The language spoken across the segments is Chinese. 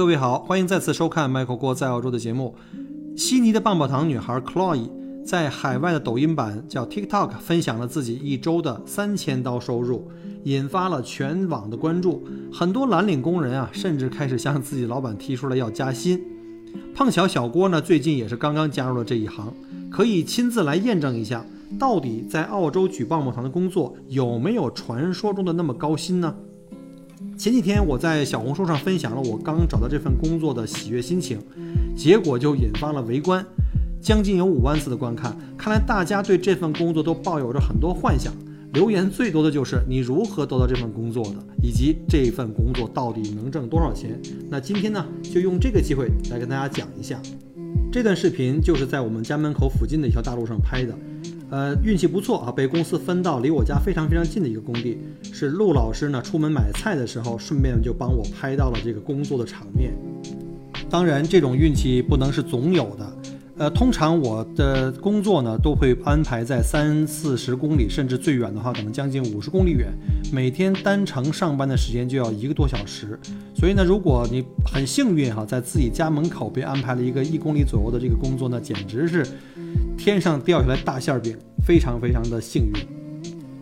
各位好，欢迎再次收看 Michael 郭在澳洲的节目。悉尼的棒棒糖女孩 Chloe 在海外的抖音版叫 TikTok 分享了自己一周的三千刀收入，引发了全网的关注。很多蓝领工人啊，甚至开始向自己老板提出了要加薪。碰巧小郭呢，最近也是刚刚加入了这一行，可以亲自来验证一下，到底在澳洲举棒棒糖的工作有没有传说中的那么高薪呢？前几天我在小红书上分享了我刚找到这份工作的喜悦心情，结果就引发了围观，将近有五万次的观看。看来大家对这份工作都抱有着很多幻想，留言最多的就是你如何得到这份工作的，以及这份工作到底能挣多少钱。那今天呢，就用这个机会来跟大家讲一下。这段视频就是在我们家门口附近的一条大路上拍的。呃，运气不错啊，被公司分到离我家非常非常近的一个工地。是陆老师呢，出门买菜的时候，顺便就帮我拍到了这个工作的场面。当然，这种运气不能是总有的。呃，通常我的工作呢，都会安排在三四十公里，甚至最远的话，可能将近五十公里远。每天单程上班的时间就要一个多小时。所以呢，如果你很幸运哈，在自己家门口被安排了一个一公里左右的这个工作，那简直是。天上掉下来大馅饼，非常非常的幸运。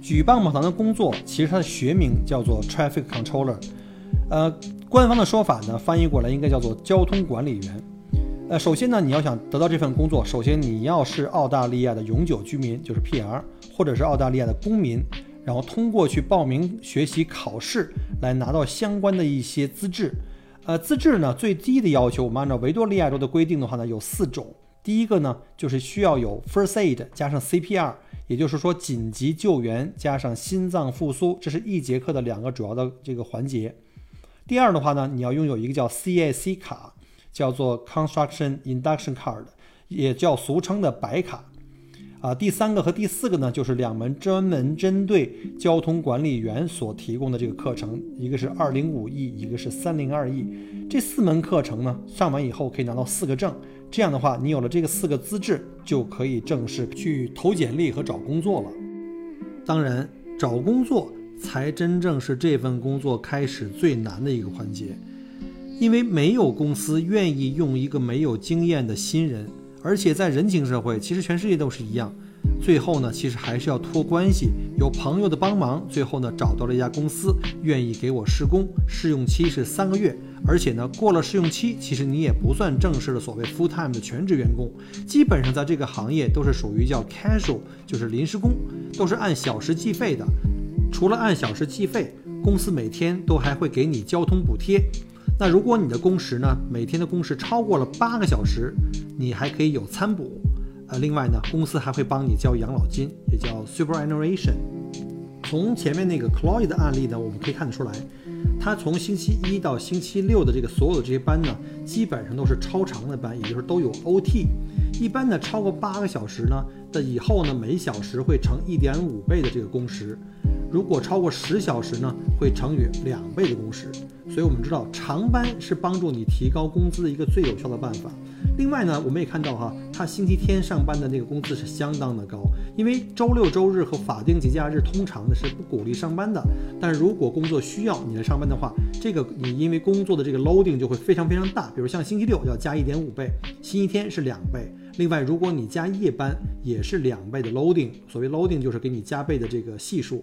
举棒棒糖的工作，其实它的学名叫做 traffic controller，呃，官方的说法呢，翻译过来应该叫做交通管理员。呃，首先呢，你要想得到这份工作，首先你要是澳大利亚的永久居民，就是 PR，或者是澳大利亚的公民，然后通过去报名学习考试，来拿到相关的一些资质。呃，资质呢，最低的要求，我们按照维多利亚州的规定的话呢，有四种。第一个呢，就是需要有 first aid 加上 CPR，也就是说紧急救援加上心脏复苏，这是一节课的两个主要的这个环节。第二的话呢，你要拥有一个叫 CAC 卡，叫做 Construction Induction Card，也叫俗称的白卡。啊，第三个和第四个呢，就是两门专门针对交通管理员所提供的这个课程，一个是二零五 E，一个是三零二 E。这四门课程呢，上完以后可以拿到四个证。这样的话，你有了这个四个资质，就可以正式去投简历和找工作了。当然，找工作才真正是这份工作开始最难的一个环节，因为没有公司愿意用一个没有经验的新人。而且在人情社会，其实全世界都是一样。最后呢，其实还是要托关系，有朋友的帮忙。最后呢，找到了一家公司，愿意给我施工，试用期是三个月。而且呢，过了试用期，其实你也不算正式的所谓 full time 的全职员工。基本上在这个行业都是属于叫 casual，就是临时工，都是按小时计费的。除了按小时计费，公司每天都还会给你交通补贴。那如果你的工时呢，每天的工时超过了八个小时，你还可以有餐补。呃，另外呢，公司还会帮你交养老金，也叫 superannuation。从前面那个 Chloe 的案例呢，我们可以看得出来，他从星期一到星期六的这个所有的这些班呢，基本上都是超长的班，也就是都有 OT。一般呢，超过八个小时呢的以后呢，每小时会乘一点五倍的这个工时。如果超过十小时呢，会乘以两倍的工时。所以我们知道，长班是帮助你提高工资的一个最有效的办法。另外呢，我们也看到哈，他星期天上班的那个工资是相当的高，因为周六周日和法定节假日通常呢是不鼓励上班的。但如果工作需要你来上班的话，这个你因为工作的这个 loading 就会非常非常大。比如像星期六要加一点五倍，星期天是两倍。另外，如果你加夜班也是两倍的 loading。所谓 loading 就是给你加倍的这个系数。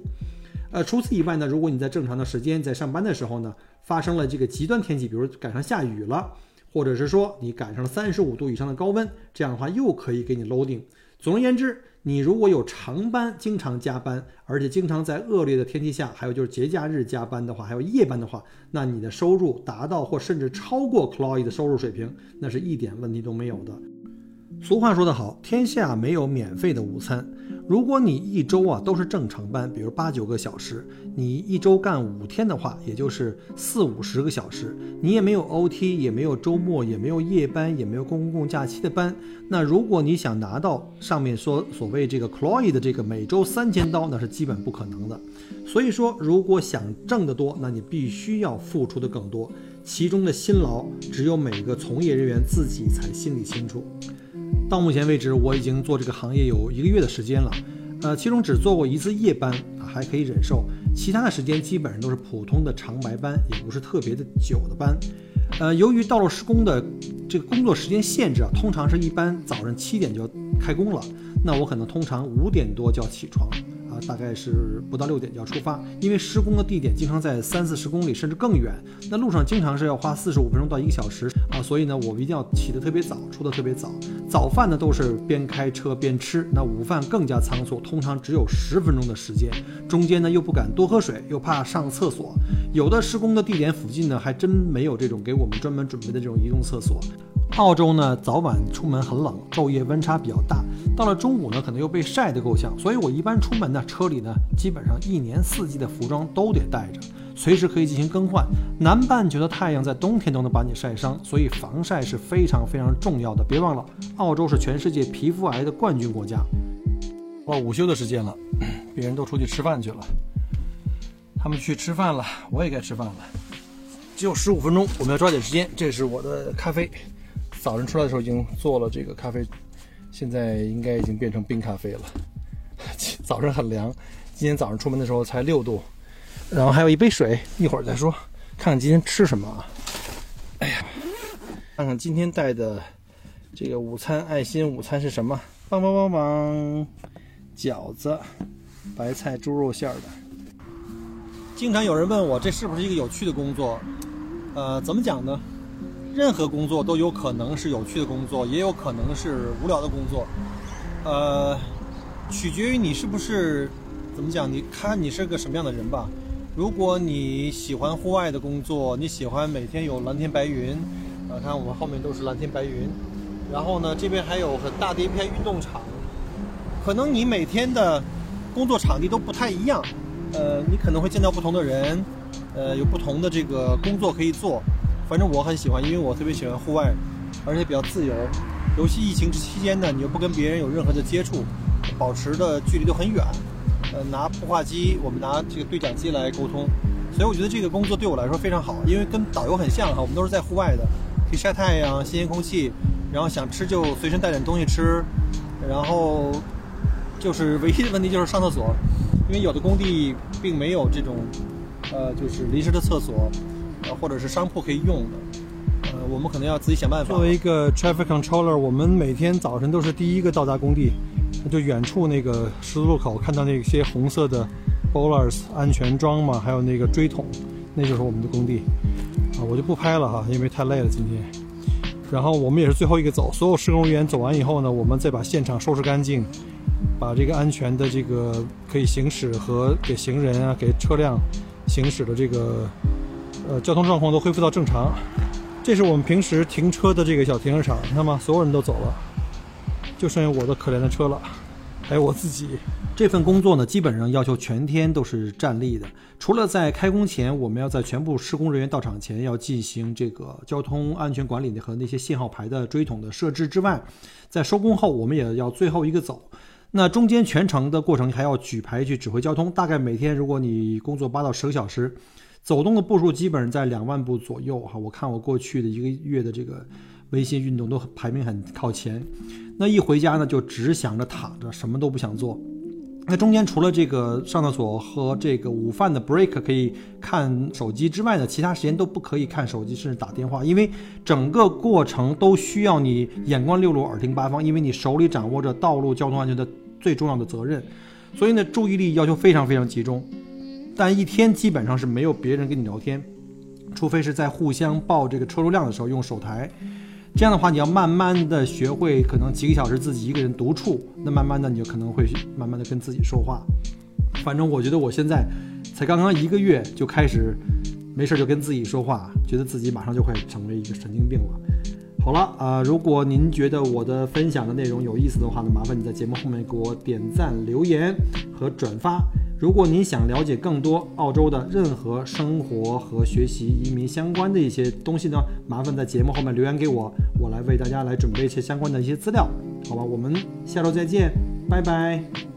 呃，除此以外呢，如果你在正常的时间在上班的时候呢，发生了这个极端天气，比如赶上下雨了，或者是说你赶上了三十五度以上的高温，这样的话又可以给你 loading。总而言之，你如果有长班，经常加班，而且经常在恶劣的天气下，还有就是节假日加班的话，还有夜班的话，那你的收入达到或甚至超过 Chloe 的收入水平，那是一点问题都没有的。俗话说得好，天下没有免费的午餐。如果你一周啊都是正常班，比如八九个小时，你一周干五天的话，也就是四五十个小时，你也没有 OT，也没有周末，也没有夜班，也没有公共假期的班。那如果你想拿到上面说所谓这个 Chloe 的这个每周三千刀，那是基本不可能的。所以说，如果想挣得多，那你必须要付出的更多，其中的辛劳只有每个从业人员自己才心里清楚。到目前为止，我已经做这个行业有一个月的时间了，呃，其中只做过一次夜班啊，还可以忍受，其他的时间基本上都是普通的长白班，也不是特别的久的班。呃，由于道路施工的这个工作时间限制啊，通常是一般早上七点就要开工了，那我可能通常五点多就要起床。大概是不到六点就要出发，因为施工的地点经常在三四十公里甚至更远，那路上经常是要花四十五分钟到一个小时啊，所以呢，我们一定要起得特别早，出得特别早。早饭呢都是边开车边吃，那午饭更加仓促，通常只有十分钟的时间，中间呢又不敢多喝水，又怕上厕所。有的施工的地点附近呢，还真没有这种给我们专门准备的这种移动厕所。澳洲呢，早晚出门很冷，昼夜温差比较大。到了中午呢，可能又被晒得够呛。所以我一般出门呢，车里呢，基本上一年四季的服装都得带着，随时可以进行更换。南半球的太阳在冬天都能把你晒伤，所以防晒是非常非常重要的。别忘了，澳洲是全世界皮肤癌的冠军国家。到午休的时间了，别人都出去吃饭去了，他们去吃饭了，我也该吃饭了。只有十五分钟，我们要抓紧时间。这是我的咖啡。早晨出来的时候已经做了这个咖啡，现在应该已经变成冰咖啡了。早上很凉，今天早上出门的时候才六度，然后还有一杯水，一会儿再说。看看今天吃什么啊？哎呀，看看今天带的这个午餐，爱心午餐是什么？棒棒棒棒，饺子，白菜猪肉馅的。经常有人问我，这是不是一个有趣的工作？呃，怎么讲呢？任何工作都有可能是有趣的工作，也有可能是无聊的工作，呃，取决于你是不是怎么讲，你看你是个什么样的人吧。如果你喜欢户外的工作，你喜欢每天有蓝天白云，呃，看我们后面都是蓝天白云，然后呢，这边还有很大的一片运动场，可能你每天的工作场地都不太一样，呃，你可能会见到不同的人，呃，有不同的这个工作可以做。反正我很喜欢，因为我特别喜欢户外，而且比较自由。尤其疫情期间呢，你又不跟别人有任何的接触，保持的距离都很远。呃，拿孵化机，我们拿这个对讲机来沟通，所以我觉得这个工作对我来说非常好，因为跟导游很像哈，我们都是在户外的，可以晒太阳、新鲜空气，然后想吃就随身带点东西吃，然后就是唯一的问题就是上厕所，因为有的工地并没有这种呃，就是临时的厕所。或者是商铺可以用的，呃，我们可能要自己想办法。作为一个 traffic controller，我们每天早晨都是第一个到达工地，就远处那个十字路口看到那些红色的 bowlers 安全桩嘛，还有那个锥桶，那就是我们的工地。啊，我就不拍了哈，因为太累了今天。然后我们也是最后一个走，所有施工人员走完以后呢，我们再把现场收拾干净，把这个安全的这个可以行驶和给行人啊、给车辆行驶的这个。呃，交通状况都恢复到正常。这是我们平时停车的这个小停车场，你看吗？所有人都走了，就剩下我的可怜的车了，还有我自己。这份工作呢，基本上要求全天都是站立的。除了在开工前，我们要在全部施工人员到场前要进行这个交通安全管理的和那些信号牌的锥筒的设置之外，在收工后，我们也要最后一个走。那中间全程的过程还要举牌去指挥交通。大概每天，如果你工作八到十个小时。走动的步数基本上在两万步左右哈，我看我过去的一个月的这个微信运动都排名很靠前。那一回家呢，就只想着躺着，什么都不想做。那中间除了这个上厕所和这个午饭的 break 可以看手机之外呢，其他时间都不可以看手机，甚至打电话，因为整个过程都需要你眼观六路，耳听八方，因为你手里掌握着道路交通安全的最重要的责任，所以呢，注意力要求非常非常集中。但一天基本上是没有别人跟你聊天，除非是在互相报这个车流量的时候用手台。这样的话，你要慢慢的学会，可能几个小时自己一个人独处，那慢慢的你就可能会慢慢的跟自己说话。反正我觉得我现在才刚刚一个月就开始没事就跟自己说话，觉得自己马上就会成为一个神经病了。好了啊，如果您觉得我的分享的内容有意思的话呢，麻烦你在节目后面给我点赞、留言和转发。如果您想了解更多澳洲的任何生活和学习、移民相关的一些东西呢，麻烦在节目后面留言给我，我来为大家来准备一些相关的一些资料，好吧？我们下周再见，拜拜。